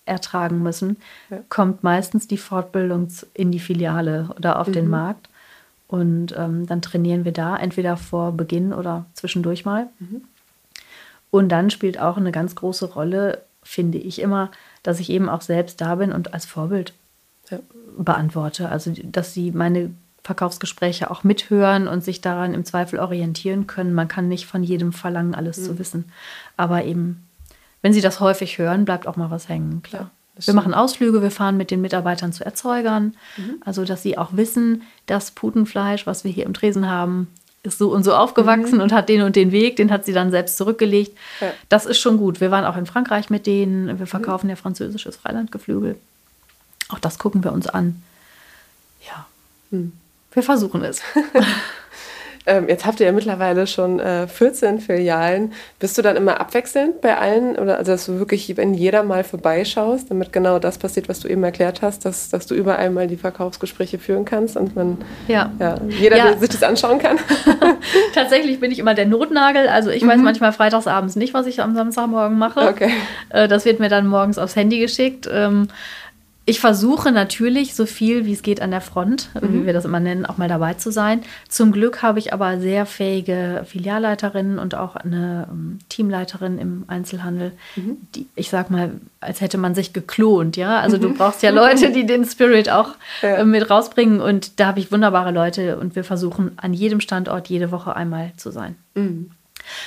ertragen müssen, ja. kommt meistens die Fortbildung in die Filiale oder auf mhm. den Markt. Und ähm, dann trainieren wir da, entweder vor Beginn oder zwischendurch mal. Mhm. Und dann spielt auch eine ganz große Rolle, finde ich immer, dass ich eben auch selbst da bin und als Vorbild ja. beantworte. Also, dass sie meine Verkaufsgespräche auch mithören und sich daran im Zweifel orientieren können. Man kann nicht von jedem verlangen, alles mhm. zu wissen. Aber eben, wenn sie das häufig hören, bleibt auch mal was hängen, klar. Ja, wir machen Ausflüge, wir fahren mit den Mitarbeitern zu Erzeugern, mhm. also dass sie auch wissen, das Putenfleisch, was wir hier im Tresen haben, ist so und so aufgewachsen mhm. und hat den und den Weg, den hat sie dann selbst zurückgelegt. Ja. Das ist schon gut. Wir waren auch in Frankreich mit denen, wir verkaufen mhm. ja französisches Freilandgeflügel. Auch das gucken wir uns an. Ja. Mhm. Wir versuchen es. *laughs* ähm, jetzt habt ihr ja mittlerweile schon äh, 14 Filialen. Bist du dann immer abwechselnd bei allen? Oder also, dass du wirklich, wenn jeder mal vorbeischaust, damit genau das passiert, was du eben erklärt hast, dass, dass du überall mal die Verkaufsgespräche führen kannst und man ja. ja jeder ja. sich das anschauen kann? *laughs* Tatsächlich bin ich immer der Notnagel. Also ich mhm. weiß manchmal freitagsabends nicht, was ich am Samstagmorgen mache. Okay. Äh, das wird mir dann morgens aufs Handy geschickt. Ähm, ich versuche natürlich so viel wie es geht an der Front, mhm. wie wir das immer nennen, auch mal dabei zu sein. Zum Glück habe ich aber sehr fähige Filialleiterinnen und auch eine um, ähm, Teamleiterin im Einzelhandel, mhm. die, ich sag mal, als hätte man sich geklont, ja. Also mhm. du brauchst ja Leute, die den Spirit auch ja. äh, mit rausbringen und da habe ich wunderbare Leute und wir versuchen an jedem Standort jede Woche einmal zu sein. Mhm.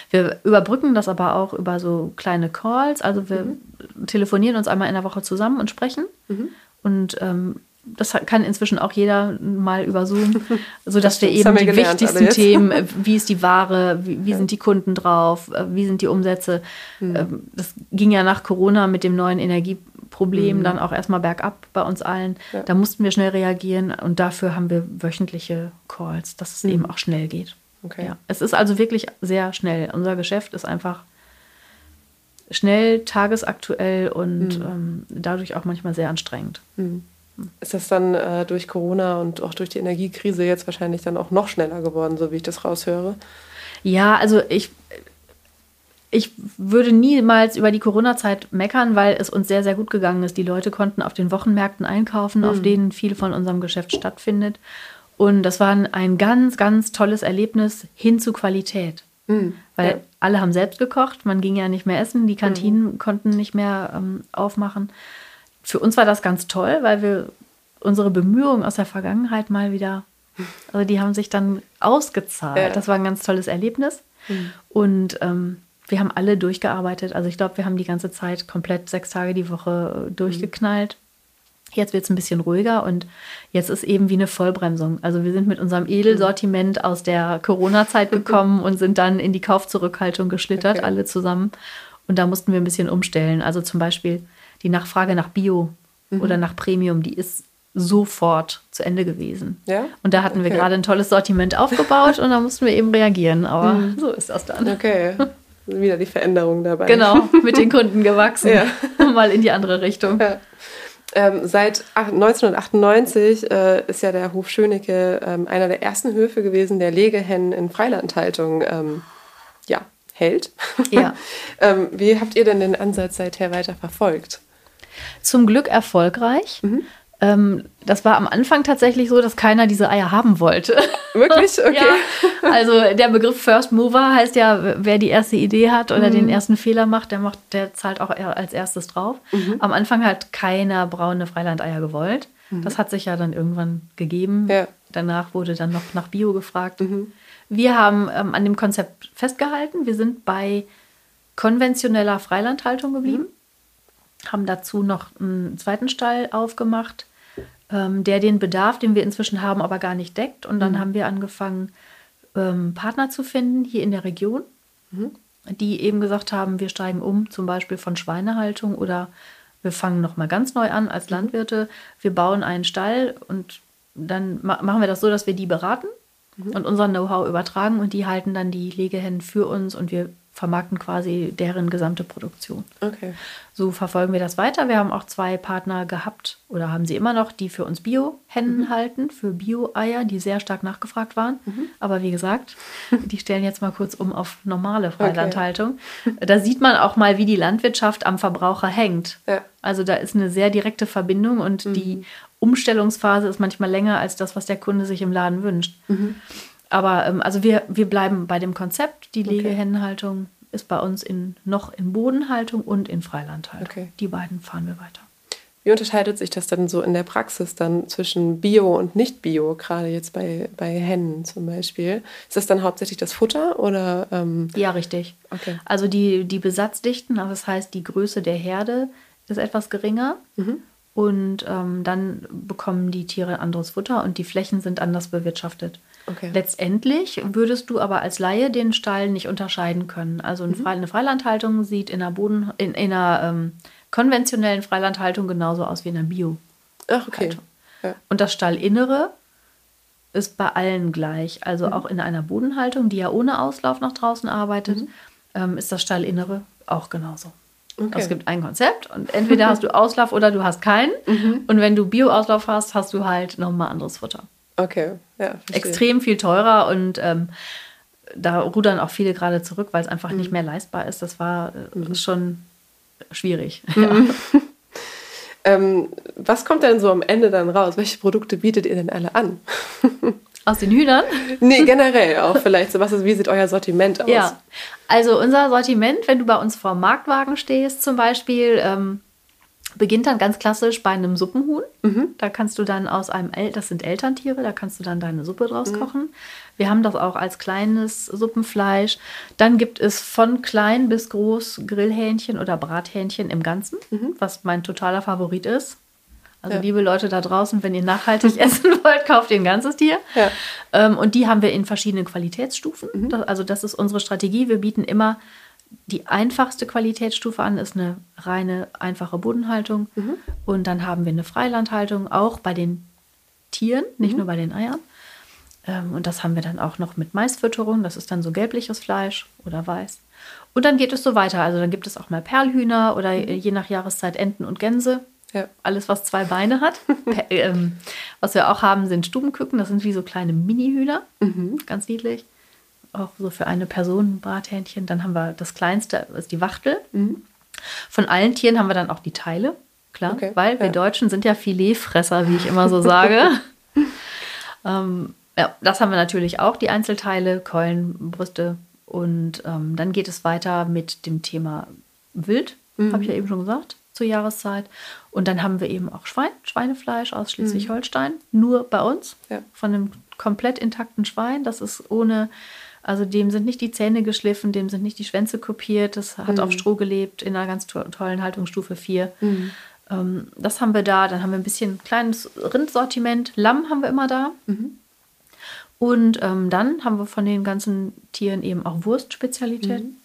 Wir überbrücken das aber auch über so kleine Calls. Also wir mhm. telefonieren uns einmal in der Woche zusammen und sprechen. Mhm. Und ähm, das kann inzwischen auch jeder mal über Zoom, *laughs* sodass wir eben wir die wichtigsten Themen, *laughs* äh, wie ist die Ware, wie, wie ja. sind die Kunden drauf, äh, wie sind die Umsätze. Mhm. Das ging ja nach Corona mit dem neuen Energieproblem mhm. dann auch erstmal bergab bei uns allen. Ja. Da mussten wir schnell reagieren und dafür haben wir wöchentliche Calls, dass es mhm. eben auch schnell geht. Okay. Ja. Es ist also wirklich sehr schnell. Unser Geschäft ist einfach schnell, tagesaktuell und mhm. ähm, dadurch auch manchmal sehr anstrengend. Mhm. Ist das dann äh, durch Corona und auch durch die Energiekrise jetzt wahrscheinlich dann auch noch schneller geworden, so wie ich das raushöre? Ja, also ich, ich würde niemals über die Corona-Zeit meckern, weil es uns sehr, sehr gut gegangen ist. Die Leute konnten auf den Wochenmärkten einkaufen, mhm. auf denen viel von unserem Geschäft stattfindet. Und das war ein ganz, ganz tolles Erlebnis hin zu Qualität. Mhm. Weil ja. alle haben selbst gekocht, man ging ja nicht mehr essen, die Kantinen mhm. konnten nicht mehr ähm, aufmachen. Für uns war das ganz toll, weil wir unsere Bemühungen aus der Vergangenheit mal wieder, also die haben sich dann ausgezahlt. Ja. Das war ein ganz tolles Erlebnis. Mhm. Und ähm, wir haben alle durchgearbeitet. Also ich glaube, wir haben die ganze Zeit komplett sechs Tage die Woche äh, durchgeknallt. Jetzt wird es ein bisschen ruhiger und jetzt ist eben wie eine Vollbremsung. Also wir sind mit unserem Edelsortiment aus der Corona-Zeit gekommen und sind dann in die Kaufzurückhaltung geschlittert, okay. alle zusammen. Und da mussten wir ein bisschen umstellen. Also zum Beispiel die Nachfrage nach Bio mhm. oder nach Premium, die ist sofort zu Ende gewesen. Ja? Und da hatten okay. wir gerade ein tolles Sortiment aufgebaut und da mussten wir eben reagieren. Aber mhm. so ist das dann. Okay. Wieder die Veränderung dabei. Genau, mit den Kunden gewachsen. Ja. *laughs* Mal in die andere Richtung. Ja. Ähm, seit 1998 äh, ist ja der Hof Schönecke ähm, einer der ersten Höfe gewesen, der Legehennen in Freilandhaltung ähm, ja, hält. Ja. *laughs* Ähm, wie habt ihr denn den Ansatz seither weiter verfolgt? Zum Glück erfolgreich. Mhm. Ähm, das war am Anfang tatsächlich so, dass keiner diese Eier haben wollte. *laughs* Wirklich? Okay. ja, also der Begriff First Mover heißt ja, wer die erste Idee hat oder mhm. den ersten Fehler macht, der macht, der zahlt auch als erstes drauf. Mhm. Am Anfang hat keiner braune Freilandeier gewollt. Mhm. Das hat sich ja dann irgendwann gegeben. Ja. Danach wurde dann noch nach Bio gefragt. Mhm. Wir haben ähm, an dem Konzept festgehalten. Wir sind bei konventioneller Freilandhaltung geblieben. Mhm. Haben dazu noch einen zweiten Stall aufgemacht ähm, der den Bedarf, den wir inzwischen haben, aber gar nicht deckt. Und dann mhm. haben wir angefangen, ähm, Partner zu finden hier in der Region, mhm. die eben gesagt haben, wir steigen um, zum Beispiel von Schweinehaltung oder wir fangen nochmal ganz neu an als mhm. Landwirte. Wir bauen einen Stall und dann ma machen wir das so, dass wir die beraten mhm. und unser Know-how übertragen und die halten dann die Legehennen für uns und wir vermarkten quasi deren gesamte Produktion. Okay. So verfolgen wir das weiter. Wir haben auch zwei Partner gehabt oder haben sie immer noch, die für uns Bio-Hennen mhm. halten, für Bio-Eier, die sehr stark nachgefragt waren. Mhm. Aber wie gesagt, die stellen jetzt mal kurz um auf normale Freilandhaltung. Okay. Da sieht man auch mal, wie die Landwirtschaft am Verbraucher hängt. Ja. Also da ist eine sehr direkte Verbindung und mhm. die Umstellungsphase ist manchmal länger als das, was der Kunde sich im Laden wünscht. Aber ähm, also wir, wir bleiben bei dem Konzept. Die Legehennenhaltung ist bei uns in, noch in Bodenhaltung und in Freilandhaltung. Okay. Die beiden fahren wir weiter. Wie unterscheidet sich das dann so in der Praxis dann zwischen Bio und Nicht-Bio, gerade jetzt bei, bei Hennen zum Beispiel? Ist das dann hauptsächlich das Futter oder? Ähm ja, richtig. Okay. Also die, die Besatzdichten, also das heißt die Größe der Herde ist etwas geringer. Mhm. Und ähm, dann bekommen die Tiere anderes Futter und die Flächen sind anders bewirtschaftet. Okay. Letztendlich würdest du aber als Laie den Stall nicht unterscheiden können. Also eine, mhm. eine Freilandhaltung sieht in einer, Boden, in, in einer ähm, konventionellen Freilandhaltung genauso aus wie in einer bio Ach, okay. Ja. Und das Stallinnere ist bei allen gleich. Also mhm. auch in einer Bodenhaltung, die ja ohne Auslauf nach draußen arbeitet, mhm. ähm, ist das Stallinnere auch genauso. Okay. Es gibt ein Konzept und entweder hast du *laughs* Auslauf oder du hast keinen. Mhm. Und wenn du Bio-Auslauf hast, hast du halt nochmal anderes Futter. Okay, ja. Extrem viel teurer und ähm, da rudern auch viele gerade zurück, weil es einfach mhm. nicht mehr leistbar ist. Das war äh, mhm. schon schwierig. Mhm. *laughs* Ja. ähm, was kommt denn so am Ende dann raus? Welche Produkte bietet ihr denn alle an? *laughs* Aus den Hühnern? Nee, generell auch vielleicht. So, was ist, wie sieht euer Sortiment aus? Ja, also unser Sortiment, wenn du bei uns vor dem Marktwagen stehst zum Beispiel, ähm, beginnt dann ganz klassisch bei einem Suppenhuhn. Mhm. Da kannst du dann aus einem, El das sind Elterntiere, da kannst du dann deine Suppe draus mhm. kochen. Wir haben das auch als kleines Suppenfleisch. Dann gibt es von klein bis groß Grillhähnchen oder Brathähnchen im Ganzen, mhm. was mein totaler Favorit ist. Also ja. liebe Leute da draußen, wenn ihr nachhaltig *laughs* essen wollt, kauft ihr ein ganzes Tier. Ja. Ähm, und die haben wir in verschiedenen Qualitätsstufen. Mhm. Das, also das ist unsere Strategie. Wir bieten immer die einfachste Qualitätsstufe an, ist eine reine, einfache Bodenhaltung. Mhm. Und dann haben wir eine Freilandhaltung, auch bei den Tieren, nicht mhm. nur bei den Eiern. Ähm, und das haben wir dann auch noch mit Maisfütterung. Das ist dann so gelbliches Fleisch oder weiß. Und dann geht es so weiter. Also dann gibt es auch mal Perlhühner oder mhm. je nach Jahreszeit Enten und Gänse. Ja. Alles, was zwei Beine hat. *laughs* ähm, was wir auch haben, sind Stubenküken. Das sind wie so kleine Mini-Hühner. Mhm. Ganz niedlich. Auch so für eine Person ein Brathähnchen. Dann haben wir das kleinste, das ist die Wachtel. Mhm. Von allen Tieren haben wir dann auch die Teile. Klar, okay. weil ja. wir Deutschen sind ja Filetfresser, wie ich immer so sage. *laughs* ähm, ja, das haben wir natürlich auch, die Einzelteile, Keulen, Brüste. Und ähm, dann geht es weiter mit dem Thema Wild, mhm. habe ich ja eben schon gesagt zur Jahreszeit. Und dann haben wir eben auch Schwein, Schweinefleisch aus Schleswig-Holstein, mhm. nur bei uns, ja. von einem komplett intakten Schwein. Das ist ohne, also dem sind nicht die Zähne geschliffen, dem sind nicht die Schwänze kopiert, das hat mhm. auf Stroh gelebt in einer ganz to tollen Haltungsstufe 4. Mhm. Ähm, das haben wir da. Dann haben wir ein bisschen kleines Rindsortiment. Lamm haben wir immer da. Mhm. Und ähm, dann haben wir von den ganzen Tieren eben auch Wurstspezialitäten. Mhm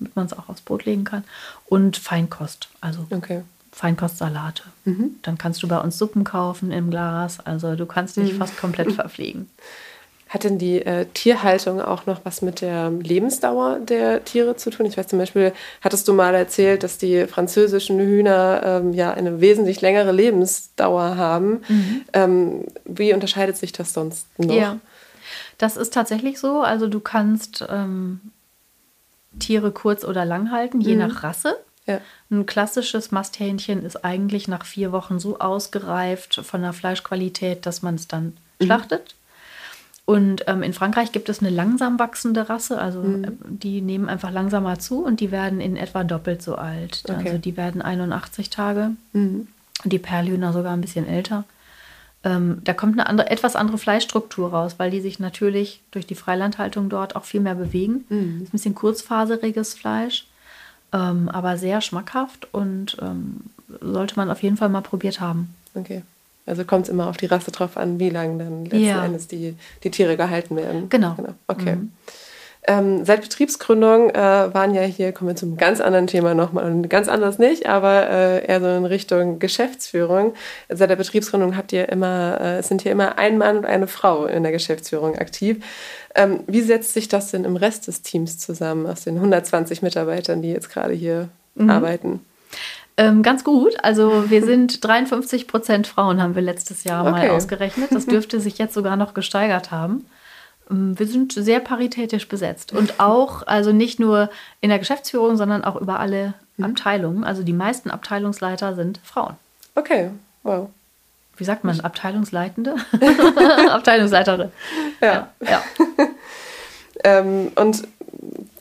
damit man es auch aufs Brot legen kann. Und Feinkost, also okay. Feinkostsalate. Mhm. Dann kannst du bei uns Suppen kaufen im Glas. Also du kannst dich mhm. fast komplett *laughs* verpflegen. Hat denn die äh, Tierhaltung auch noch was mit der Lebensdauer der Tiere zu tun? Ich weiß zum Beispiel, hattest du mal erzählt, dass die französischen Hühner ähm, ja eine wesentlich längere Lebensdauer haben. Mhm. Ähm, wie unterscheidet sich das sonst noch? Ja, das ist tatsächlich so. Also du kannst ähm, Tiere kurz oder lang halten, je mhm. nach Rasse. Ja. Ein klassisches Masthähnchen ist eigentlich nach vier Wochen so ausgereift von der Fleischqualität, dass man es dann mhm. schlachtet. Und ähm, in Frankreich gibt es eine langsam wachsende Rasse, also mhm. äh, die nehmen einfach langsamer zu und die werden in etwa doppelt so alt. Okay. Also die werden 81 Tage. Mhm. Die Perlhühner sogar ein bisschen älter. Ähm, da kommt eine andere, etwas andere Fleischstruktur raus, weil die sich natürlich durch die Freilandhaltung dort auch viel mehr bewegen. Mhm. Ist ein bisschen kurzfaseriges Fleisch, ähm, aber sehr schmackhaft und ähm, sollte man auf jeden Fall mal probiert haben. Okay. Also kommt es immer auf die Rasse drauf an, wie lange dann letzten ja. Endes die, die Tiere gehalten werden. Genau. genau. Okay. Mhm. Ähm, seit Betriebsgründung äh, waren ja hier, kommen wir zum ganz anderen Thema nochmal, ganz anders nicht, aber äh, eher so in Richtung Geschäftsführung. Seit der Betriebsgründung habt ihr immer, äh, sind hier immer ein Mann und eine Frau in der Geschäftsführung aktiv. Ähm, wie setzt sich das denn im Rest des Teams zusammen, aus den 120 Mitarbeitern, die jetzt gerade hier mhm. arbeiten? Ähm, ganz gut. Also wir sind 53 Prozent Frauen, haben wir letztes Jahr okay. mal ausgerechnet. Das dürfte sich jetzt sogar noch gesteigert haben. Ähm, wir sind sehr paritätisch besetzt und auch, also nicht nur in der Geschäftsführung, sondern auch über alle mhm. Abteilungen. Also die meisten Abteilungsleiter sind Frauen. Okay, wow. Wie sagt man, Abteilungsleitende? *laughs* Abteilungsleiterin. Ja. ja, ja. *laughs* ähm, und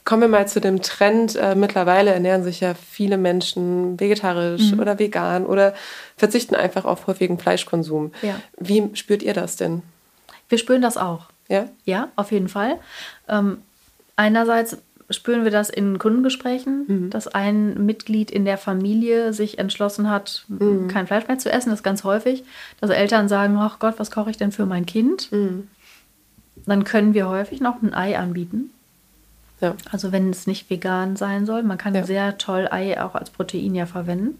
kommen wir mal zu dem Trend. Äh, mittlerweile ernähren sich ja viele Menschen vegetarisch mhm. oder vegan oder verzichten einfach auf häufigen Fleischkonsum. Ja. Wie spürt ihr das denn? Wir spüren das auch. Ja? Ja, auf jeden Fall. Ähm, einerseits spüren wir das in Kundengesprächen, mhm. dass ein Mitglied in der Familie sich entschlossen hat, mhm. kein Fleisch mehr zu essen. Das ist ganz häufig, dass Eltern sagen, ach Gott, was koche ich denn für mein Kind? Mhm. Dann können wir häufig noch ein Ei anbieten. Ja. Also wenn es nicht vegan sein soll. Man kann ja. sehr toll Ei auch als Protein ja verwenden.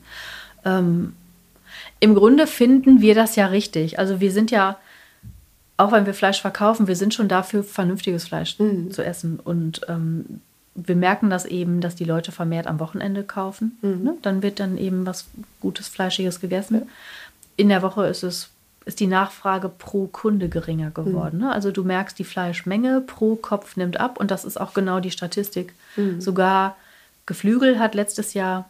Ähm, Im Grunde finden wir das ja richtig. Also wir sind ja auch wenn wir Fleisch verkaufen, wir sind schon dafür, vernünftiges Fleisch mhm. zu essen. Und ähm, wir merken das eben, dass die Leute vermehrt am Wochenende kaufen. Mhm. Ne? Dann wird dann eben was Gutes, Fleischiges gegessen. Ja. In der Woche ist es ist die Nachfrage pro Kunde geringer geworden. Mhm. Ne? Also du merkst, die Fleischmenge pro Kopf nimmt ab und das ist auch genau die Statistik. Mhm. Sogar Geflügel hat letztes Jahr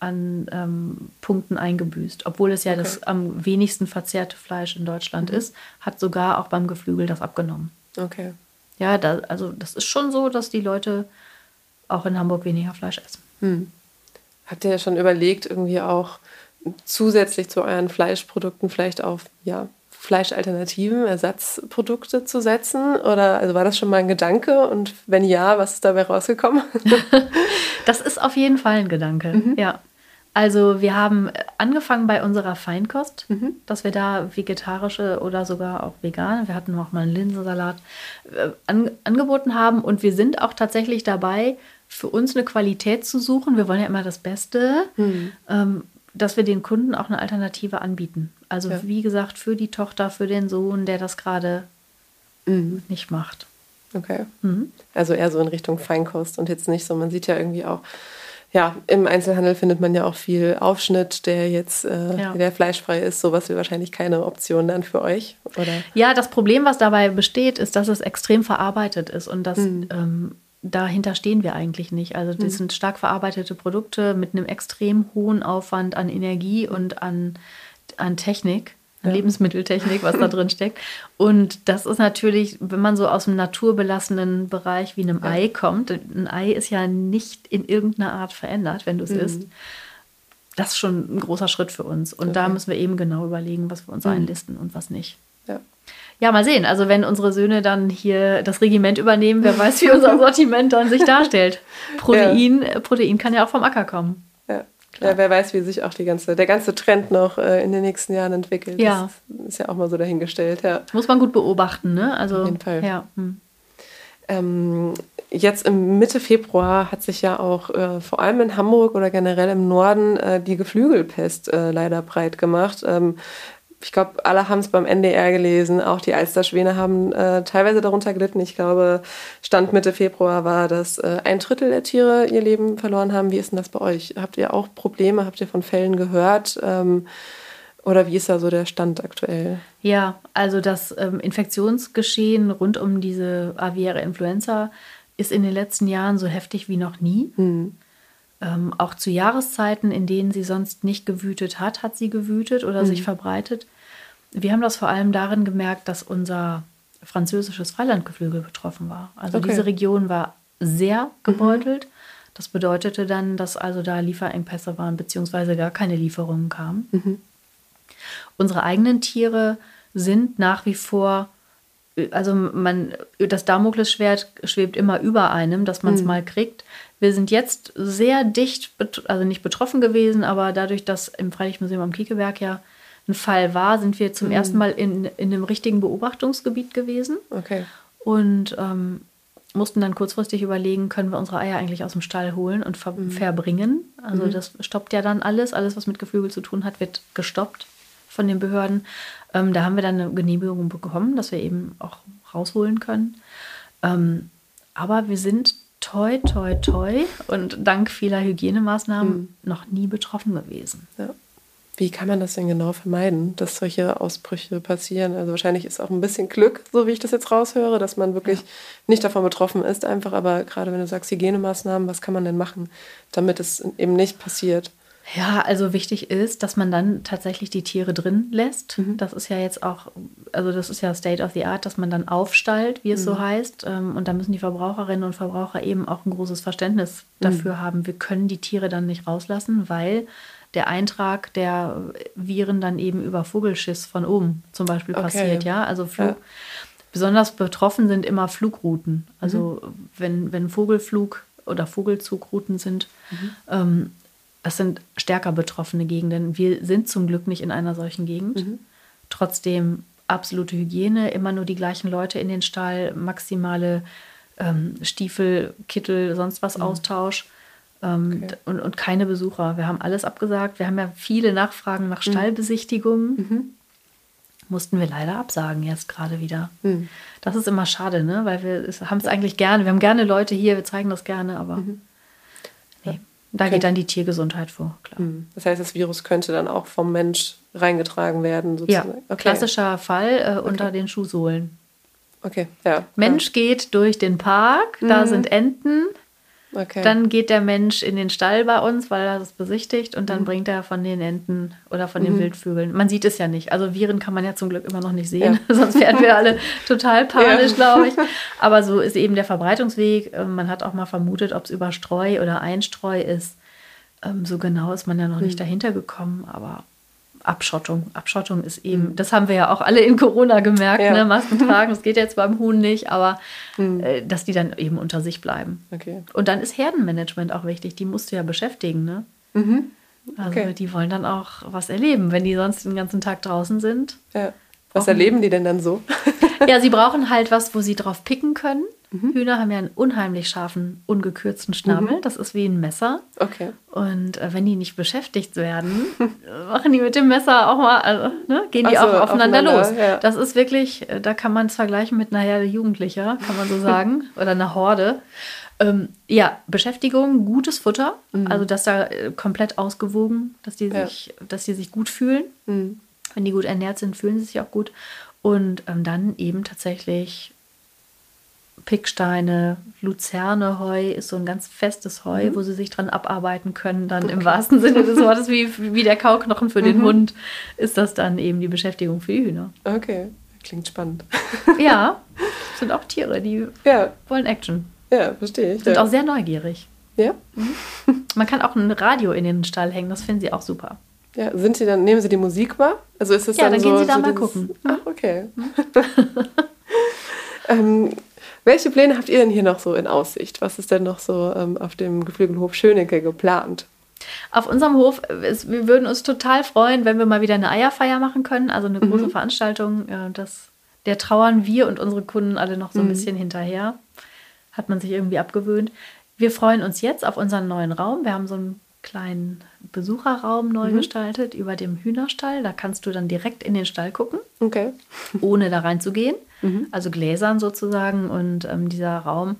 an ähm, Punkten eingebüßt. Obwohl es ja okay. das am wenigsten verzehrte Fleisch in Deutschland mhm. ist, hat sogar auch beim Geflügel das abgenommen. Okay. Ja, da, also das ist schon so, dass die Leute auch in Hamburg weniger Fleisch essen. Hm. Habt ihr ja schon überlegt, irgendwie auch zusätzlich zu euren Fleischprodukten vielleicht auf ja, Fleischalternativen, Ersatzprodukte zu setzen? Oder also war das schon mal ein Gedanke? Und wenn ja, was ist dabei rausgekommen? *laughs* das ist auf jeden Fall ein Gedanke, mhm. ja. Also wir haben angefangen bei unserer Feinkost, mhm. dass wir da vegetarische oder sogar auch vegan, wir hatten auch mal einen Linsensalat, äh, an, angeboten haben. Und wir sind auch tatsächlich dabei, für uns eine Qualität zu suchen. Wir wollen ja immer das Beste, mhm. ähm, dass wir den Kunden auch eine Alternative anbieten. Also ja. wie gesagt, für die Tochter, für den Sohn, der das gerade mhm. nicht macht. Okay. Mhm. Also eher so in Richtung Feinkost und jetzt nicht so, man sieht ja irgendwie auch ja, im Einzelhandel findet man ja auch viel Aufschnitt, der jetzt äh, ja. der fleischfrei ist. Sowas wäre wahrscheinlich keine Option dann für euch, oder? Ja, das Problem, was dabei besteht, ist, dass es extrem verarbeitet ist und das mhm. ähm, dahinter stehen wir eigentlich nicht. Also das mhm. sind stark verarbeitete Produkte mit einem extrem hohen Aufwand an Energie und an, an Technik ja. Lebensmitteltechnik, was da drin *laughs* steckt. Und das ist natürlich, wenn man so aus dem naturbelassenen Bereich wie einem ja. Ei kommt, ein Ei ist ja nicht in irgendeiner Art verändert, wenn du es mhm. isst. Das ist schon ein großer Schritt für uns. Und okay. da müssen wir eben genau überlegen, was wir uns mhm. einlisten und was nicht. Ja. Ja, mal sehen. Also wenn unsere Söhne dann hier das Regiment übernehmen, wer weiß, wie unser Sortiment dann sich darstellt. *laughs* Protein, ja. Protein kann ja auch vom Acker kommen. Ja, wer weiß, wie sich auch die ganze, der ganze Trend noch äh, in den nächsten Jahren entwickelt. Ja. Das ist ja auch mal so dahingestellt. Ja. Muss man gut beobachten, ne? Also, Auf jeden Fall. Ja. Hm. Ähm, jetzt im Mitte Februar hat sich ja auch äh, vor allem in Hamburg oder generell im Norden äh, die Geflügelpest äh, leider breit gemacht. Ähm, ich glaube, alle haben es beim NDR gelesen. Auch die Alsterschwäne haben äh, teilweise darunter gelitten. Ich glaube, Stand Mitte Februar war, dass äh, ein Drittel der Tiere ihr Leben verloren haben. Wie ist denn das bei euch? Habt ihr auch Probleme? Habt ihr von Fällen gehört? Ähm, oder wie ist da so der Stand aktuell? Ja, also das ähm, Infektionsgeschehen rund um diese aviäre Influenza ist in den letzten Jahren so heftig wie noch nie. Mhm. Ähm, auch zu Jahreszeiten, in denen sie sonst nicht gewütet hat, hat sie gewütet oder mhm. sich verbreitet. Wir haben das vor allem darin gemerkt, dass unser französisches Freilandgeflügel betroffen war. Also okay. diese Region war sehr mhm. gebeutelt. Mhm. Das bedeutete dann, dass also da Lieferengpässe waren, beziehungsweise gar keine Lieferungen kamen. Mhm. Unsere eigenen Tiere sind nach wie vor, also man, das Damoklesschwert schwebt immer über einem, dass man es mhm. mal kriegt. Wir sind jetzt sehr dicht, also nicht betroffen gewesen, aber dadurch, dass im Freilichtmuseum am Kiekeberg ja ein Fall war, sind wir zum mhm. ersten Mal in, in einem richtigen Beobachtungsgebiet gewesen. Okay. Und ähm, mussten dann kurzfristig überlegen, können wir unsere Eier eigentlich aus dem Stall holen und ver mhm. verbringen. Also mhm. das stoppt ja dann alles. Alles, was mit Geflügel zu tun hat, wird gestoppt von den Behörden. Ähm, da haben wir dann eine Genehmigung bekommen, dass wir eben auch rausholen können. Ähm, aber wir sind toi, toi, toi und dank vieler Hygienemaßnahmen mhm. noch nie betroffen gewesen. Ja. Wie kann man das denn genau vermeiden, dass solche Ausbrüche passieren? Also wahrscheinlich ist auch ein bisschen Glück, so wie ich das jetzt raushöre, dass man wirklich ja. nicht davon betroffen ist, einfach. Aber gerade wenn du sagst Hygienemaßnahmen, was kann man denn machen, damit es eben nicht passiert? Ja, also wichtig ist, dass man dann tatsächlich die Tiere drin lässt. Mhm. Das ist ja jetzt auch, also das ist ja State of the Art, dass man dann aufstallt, wie es mhm. so heißt. Ähm, und da müssen die Verbraucherinnen und Verbraucher eben auch ein großes Verständnis mhm. dafür mhm. haben. Wir können die Tiere dann nicht rauslassen, weil der Eintrag der Viren dann eben über Vogelschiss von oben zum Beispiel okay. passiert, ja. Also Flug, ja. besonders betroffen sind immer Flugrouten. Also mhm. wenn, wenn Vogelflug oder Vogelzugrouten sind, mhm. ähm, das sind stärker betroffene Gegenden. Wir sind zum Glück nicht in einer solchen Gegend. Mhm. Trotzdem absolute Hygiene, immer nur die gleichen Leute in den Stall, maximale ähm, Stiefel, Kittel, sonst was mhm. Austausch. Ähm, okay. und, und keine Besucher. Wir haben alles abgesagt. Wir haben ja viele Nachfragen nach mhm. Stallbesichtigungen. Mhm. Mussten wir leider absagen jetzt gerade wieder. Mhm. Das ist immer schade, ne? weil wir haben es eigentlich gerne. Wir haben gerne Leute hier, wir zeigen das gerne, aber mhm. nee. Da geht dann die Tiergesundheit vor, klar. Mhm. Das heißt, das Virus könnte dann auch vom Mensch reingetragen werden, sozusagen. Ja, okay. klassischer Fall äh, okay. unter den Schuhsohlen. Okay, ja. Mensch ja. geht durch den Park, da mhm. sind Enten, Okay. Dann geht der Mensch in den Stall bei uns, weil er das besichtigt und dann mhm. bringt er von den Enten oder von den mhm. Wildvögeln. Man sieht es ja nicht. Also Viren kann man ja zum Glück immer noch nicht sehen, ja. *laughs* sonst wären wir alle total panisch, ja. glaube ich. *laughs* Aber so ist eben der Verbreitungsweg. Ähm, man hat auch mal vermutet, ob es über Streu oder Einstreu ist. Ähm, so genau ist man ja noch nicht mhm. dahinter gekommen, aber Abschottung. Abschottung ist eben, mhm. das haben wir ja auch alle in Corona gemerkt, ja. ne? Masken tragen, das geht jetzt beim Huhn nicht, aber mhm. äh, dass die dann eben unter sich bleiben. Okay. Und dann ist Herdenmanagement auch wichtig, die musst du ja beschäftigen, ne? Mhm. Okay. Also die wollen dann auch was erleben, wenn die sonst den ganzen Tag draußen sind. Ja. Was erleben die denn dann so? ja, sie brauchen halt was, wo sie drauf picken können. Mhm. Hühner haben ja einen unheimlich scharfen, ungekürzten Schnabel. Mhm. Das ist wie ein Messer. Okay. Und äh, wenn die nicht beschäftigt werden, *laughs* machen die mit dem Messer auch mal, also, ne, gehen die so, auch aufeinander, aufeinander los. Ja. Das ist wirklich, äh, da kann man es vergleichen mit einer Herde Jugendlicher, kann man so *laughs* sagen, oder einer Horde. Ähm, ja, Beschäftigung, gutes Futter, mhm. also dass da äh, komplett ausgewogen, dass die sich, ja. dass die sich gut fühlen. Mhm. Wenn die gut ernährt sind, fühlen sie sich auch gut. Und ähm, dann eben tatsächlich Picksteine, Luzerneheu ist so ein ganz festes Heu, mhm. wo sie sich dran abarbeiten können. Dann okay. im wahrsten Sinne des Wortes, wie, *laughs* wie der Kauknochen für mhm. den Hund, ist das dann eben die Beschäftigung für die Hühner. Okay, klingt spannend. *laughs* Ja, *laughs* sind auch Tiere, die ja. wollen Action. Ja, verstehe ich. Sind ja. auch sehr neugierig. Ja. Mhm. Man kann auch ein Radio in den Stall hängen, das finden sie auch super. Ja, sind sie dann, nehmen sie die Musik wahr? Also ist das ja, dann, dann so, gehen sie da so mal dieses, gucken. Ach, okay. Mhm. ähm, welche Pläne habt ihr denn hier noch so in Aussicht? Was ist denn noch so ähm, auf dem Geflügelhof Schönecke geplant? Auf unserem Hof, ist, wir würden uns total freuen, wenn wir mal wieder eine Eierfeier machen können, also eine große mhm. Veranstaltung. Äh, das, der trauern wir und unsere Kunden alle noch so ein mhm. bisschen hinterher. Hat man sich irgendwie abgewöhnt. Wir freuen uns jetzt auf unseren neuen Raum. Wir haben so einen kleinen Besucherraum neu mhm. gestaltet über dem Hühnerstall. Da kannst du dann direkt in den Stall gucken, okay. ohne da reinzugehen. Mhm. Also gläsern sozusagen. Und ähm, dieser Raum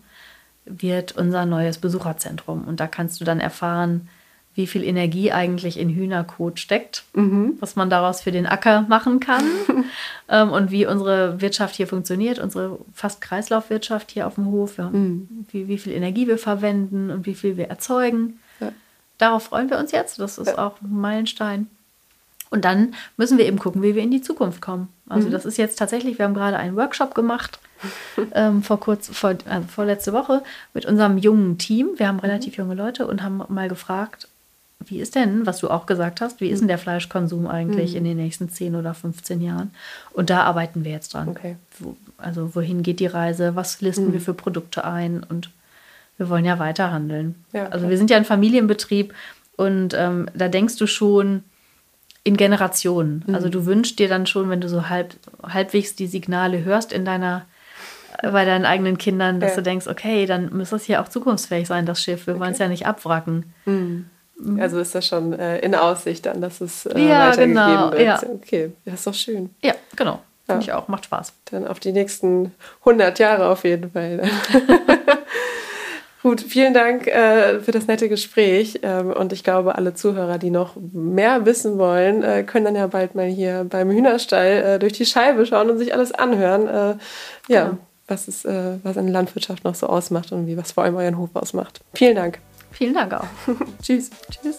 wird unser neues Besucherzentrum. Und da kannst du dann erfahren, wie viel Energie eigentlich in Hühnerkot steckt, mhm. was man daraus für den Acker machen kann *laughs* ähm, und wie unsere Wirtschaft hier funktioniert, unsere fast Kreislaufwirtschaft hier auf dem Hof, ja, mhm. wie, wie viel Energie wir verwenden und wie viel wir erzeugen darauf freuen wir uns jetzt. Das ist auch ein Meilenstein. Und dann müssen wir eben gucken, wie wir in die Zukunft kommen. Also mhm. das ist jetzt tatsächlich, wir haben gerade einen Workshop gemacht, *laughs* ähm, vor kurz, vor, also vorletzte Woche mit unserem jungen Team. Wir haben mhm. relativ junge Leute und haben mal gefragt, wie ist denn, was du auch gesagt hast, wie ist denn der Fleischkonsum eigentlich mhm. in den nächsten 10 oder 15 Jahren? Und da arbeiten wir jetzt dran. Okay. Wo, also wohin geht die Reise? Was listen mhm. wir für Produkte ein? Und wir wollen ja weiterhandeln. Ja, also wir sind ja ein Familienbetrieb und ähm, da denkst du schon in Generationen. Mhm. Also du wünschst dir dann schon, wenn du so halb, halbwegs die Signale hörst in deiner bei deinen eigenen Kindern, dass ja. du denkst, okay, dann muss das hier auch zukunftsfähig sein, das Schiff. Wir okay. wollen es ja nicht abwracken. Mhm. Also ist das schon äh, in Aussicht dann, dass es äh, ja, weitergegeben genau. wird. Ja. Okay, das ist doch schön. Ja, genau. Finde ich auch, macht Spaß. Dann auf die nächsten 100 Jahre auf jeden Fall. *laughs* Gut, vielen Dank äh, für das nette Gespräch. Ähm, und ich glaube, alle Zuhörer, die noch mehr wissen wollen, äh, können dann ja bald mal hier beim Hühnerstall äh, durch die Scheibe schauen und sich alles anhören. Äh, ja, genau. was, ist, äh, was eine Landwirtschaft noch so ausmacht und wie was vor allem euren Hof ausmacht. Vielen Dank. Vielen Dank auch. *laughs* Tschüss. Tschüss.